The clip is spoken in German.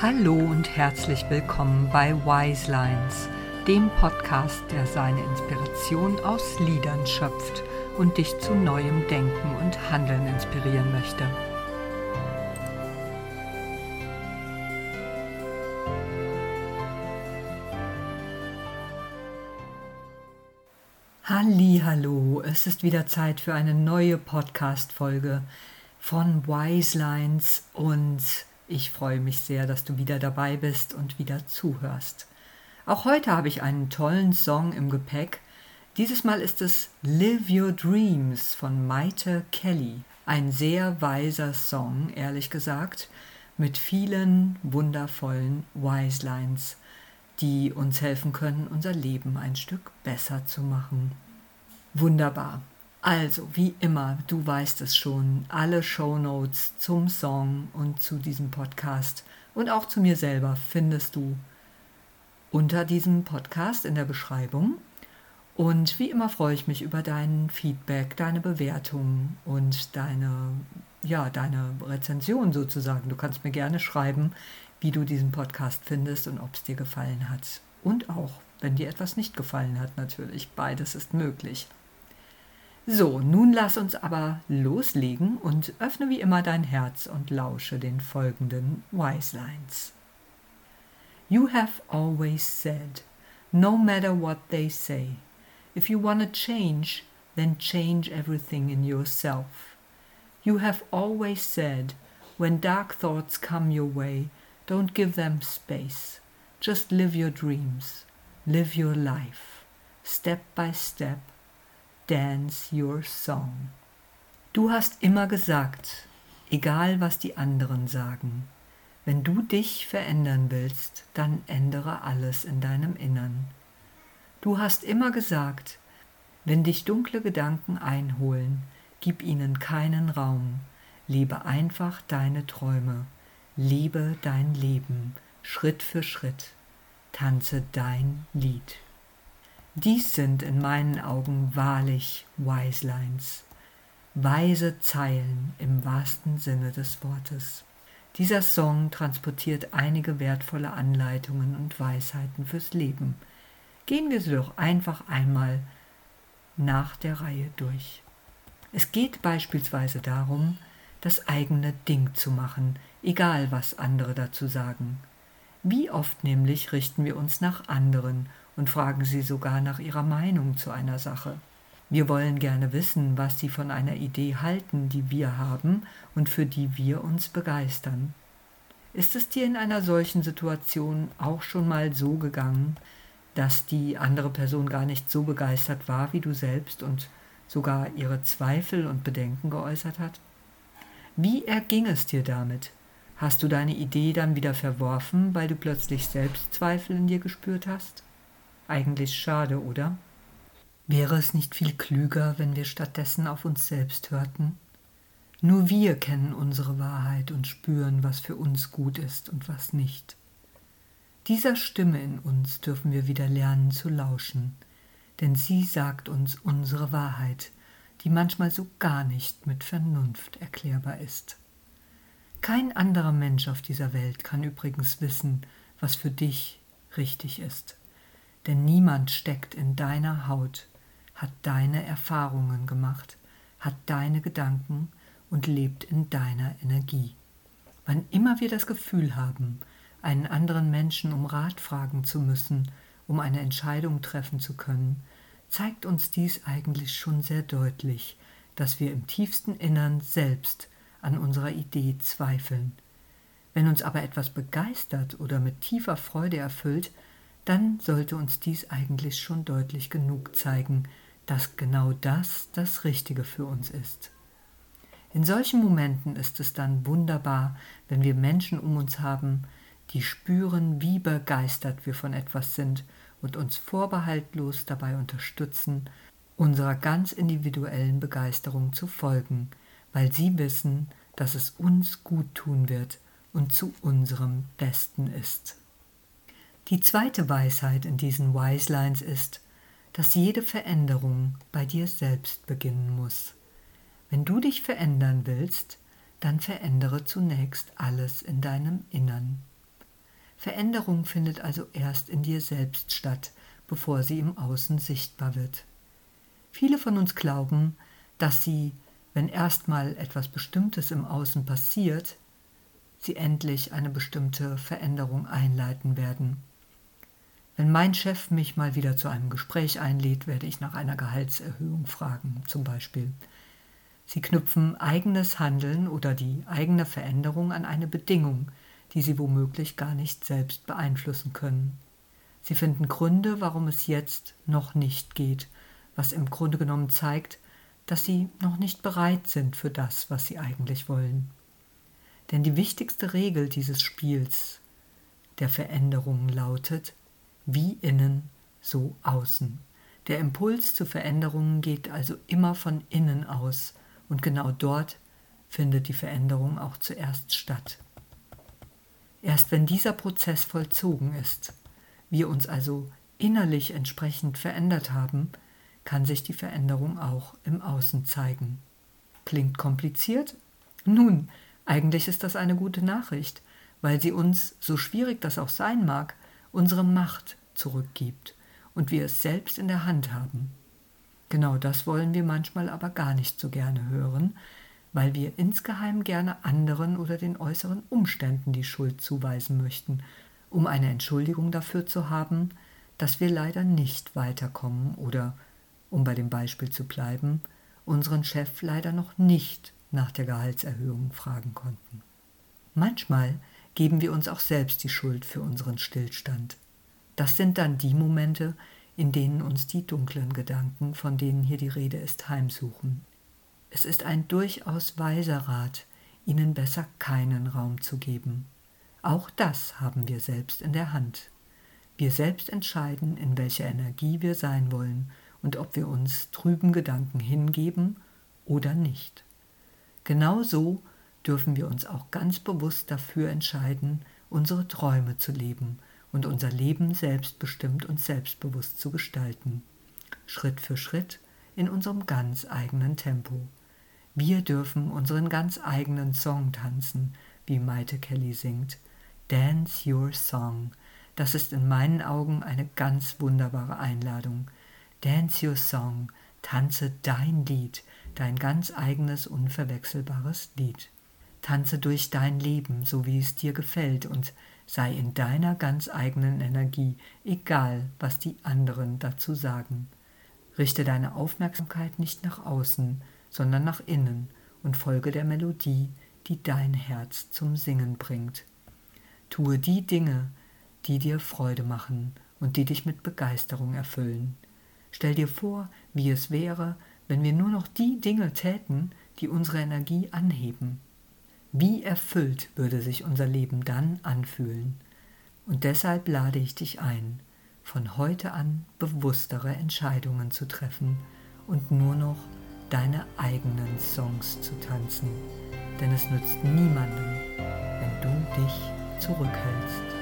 Hallo und herzlich willkommen bei Wise Lines, dem Podcast, der seine Inspiration aus Liedern schöpft und dich zu neuem Denken und Handeln inspirieren möchte. Hallo, es ist wieder Zeit für eine neue Podcast Folge von Wise Lines und ich freue mich sehr, dass du wieder dabei bist und wieder zuhörst. Auch heute habe ich einen tollen Song im Gepäck. Dieses Mal ist es Live Your Dreams von Maite Kelly. Ein sehr weiser Song, ehrlich gesagt, mit vielen wundervollen Wise Lines die uns helfen können, unser Leben ein Stück besser zu machen. Wunderbar. Also, wie immer, du weißt es schon, alle Show Notes zum Song und zu diesem Podcast und auch zu mir selber findest du unter diesem Podcast in der Beschreibung. Und wie immer freue ich mich über dein Feedback, deine Bewertung und deine, ja, deine Rezension sozusagen. Du kannst mir gerne schreiben, wie du diesen Podcast findest und ob es dir gefallen hat. Und auch, wenn dir etwas nicht gefallen hat, natürlich. Beides ist möglich. So, nun lass uns aber loslegen und öffne wie immer dein Herz und lausche den folgenden Wise Lines. You have always said, no matter what they say, if you want to change, then change everything in yourself. You have always said, when dark thoughts come your way, Don't give them space. Just live your dreams. Live your life. Step by step. Dance your song. Du hast immer gesagt, egal was die anderen sagen, wenn du dich verändern willst, dann ändere alles in deinem Innern. Du hast immer gesagt, wenn dich dunkle Gedanken einholen, gib ihnen keinen Raum, lebe einfach deine Träume Lebe dein Leben Schritt für Schritt, tanze dein Lied. Dies sind in meinen Augen wahrlich Wiselines, weise Zeilen im wahrsten Sinne des Wortes. Dieser Song transportiert einige wertvolle Anleitungen und Weisheiten fürs Leben. Gehen wir sie doch einfach einmal nach der Reihe durch. Es geht beispielsweise darum, das eigene Ding zu machen, egal was andere dazu sagen. Wie oft nämlich richten wir uns nach anderen und fragen sie sogar nach ihrer Meinung zu einer Sache. Wir wollen gerne wissen, was sie von einer Idee halten, die wir haben und für die wir uns begeistern. Ist es dir in einer solchen Situation auch schon mal so gegangen, dass die andere Person gar nicht so begeistert war wie du selbst und sogar ihre Zweifel und Bedenken geäußert hat? Wie erging es dir damit? Hast du deine Idee dann wieder verworfen, weil du plötzlich Selbstzweifel in dir gespürt hast? Eigentlich schade, oder? Wäre es nicht viel klüger, wenn wir stattdessen auf uns selbst hörten? Nur wir kennen unsere Wahrheit und spüren, was für uns gut ist und was nicht. Dieser Stimme in uns dürfen wir wieder lernen zu lauschen, denn sie sagt uns unsere Wahrheit, die manchmal so gar nicht mit Vernunft erklärbar ist. Kein anderer Mensch auf dieser Welt kann übrigens wissen, was für dich richtig ist. Denn niemand steckt in deiner Haut, hat deine Erfahrungen gemacht, hat deine Gedanken und lebt in deiner Energie. Wann immer wir das Gefühl haben, einen anderen Menschen um Rat fragen zu müssen, um eine Entscheidung treffen zu können, zeigt uns dies eigentlich schon sehr deutlich, dass wir im tiefsten Innern selbst an unserer Idee zweifeln. Wenn uns aber etwas begeistert oder mit tiefer Freude erfüllt, dann sollte uns dies eigentlich schon deutlich genug zeigen, dass genau das das Richtige für uns ist. In solchen Momenten ist es dann wunderbar, wenn wir Menschen um uns haben, die spüren, wie begeistert wir von etwas sind und uns vorbehaltlos dabei unterstützen, unserer ganz individuellen Begeisterung zu folgen, weil sie wissen, dass es uns gut tun wird und zu unserem Besten ist. Die zweite Weisheit in diesen Wise Lines ist, dass jede Veränderung bei dir selbst beginnen muss. Wenn du dich verändern willst, dann verändere zunächst alles in deinem Innern. Veränderung findet also erst in dir selbst statt, bevor sie im Außen sichtbar wird. Viele von uns glauben, dass sie, wenn erstmal etwas Bestimmtes im Außen passiert, sie endlich eine bestimmte Veränderung einleiten werden. Wenn mein Chef mich mal wieder zu einem Gespräch einlädt, werde ich nach einer Gehaltserhöhung fragen, zum Beispiel. Sie knüpfen eigenes Handeln oder die eigene Veränderung an eine Bedingung, die sie womöglich gar nicht selbst beeinflussen können. Sie finden Gründe, warum es jetzt noch nicht geht, was im Grunde genommen zeigt, dass sie noch nicht bereit sind für das, was sie eigentlich wollen. Denn die wichtigste Regel dieses Spiels der Veränderung lautet, wie innen, so außen. Der Impuls zu Veränderungen geht also immer von innen aus und genau dort findet die Veränderung auch zuerst statt. Erst wenn dieser Prozess vollzogen ist, wir uns also innerlich entsprechend verändert haben, kann sich die Veränderung auch im Außen zeigen. Klingt kompliziert? Nun, eigentlich ist das eine gute Nachricht, weil sie uns, so schwierig das auch sein mag, unsere Macht zurückgibt und wir es selbst in der Hand haben. Genau das wollen wir manchmal aber gar nicht so gerne hören, weil wir insgeheim gerne anderen oder den äußeren Umständen die Schuld zuweisen möchten, um eine Entschuldigung dafür zu haben, dass wir leider nicht weiterkommen oder, um bei dem Beispiel zu bleiben, unseren Chef leider noch nicht nach der Gehaltserhöhung fragen konnten. Manchmal geben wir uns auch selbst die Schuld für unseren Stillstand. Das sind dann die Momente, in denen uns die dunklen Gedanken, von denen hier die Rede ist, heimsuchen. Es ist ein durchaus weiser Rat, ihnen besser keinen Raum zu geben. Auch das haben wir selbst in der Hand. Wir selbst entscheiden, in welcher Energie wir sein wollen und ob wir uns trüben Gedanken hingeben oder nicht. Genauso dürfen wir uns auch ganz bewusst dafür entscheiden, unsere Träume zu leben und unser Leben selbstbestimmt und selbstbewusst zu gestalten. Schritt für Schritt in unserem ganz eigenen Tempo. Wir dürfen unseren ganz eigenen Song tanzen, wie Maite Kelly singt. Dance Your Song. Das ist in meinen Augen eine ganz wunderbare Einladung. Dance Your Song. Tanze dein Lied, dein ganz eigenes, unverwechselbares Lied. Tanze durch dein Leben, so wie es dir gefällt, und sei in deiner ganz eigenen Energie, egal was die anderen dazu sagen. Richte deine Aufmerksamkeit nicht nach außen, sondern nach innen und folge der Melodie, die dein Herz zum Singen bringt. Tue die Dinge, die dir Freude machen und die dich mit Begeisterung erfüllen. Stell dir vor, wie es wäre, wenn wir nur noch die Dinge täten, die unsere Energie anheben. Wie erfüllt würde sich unser Leben dann anfühlen? Und deshalb lade ich dich ein, von heute an bewusstere Entscheidungen zu treffen und nur noch deine eigenen Songs zu tanzen. Denn es nützt niemandem, wenn du dich zurückhältst.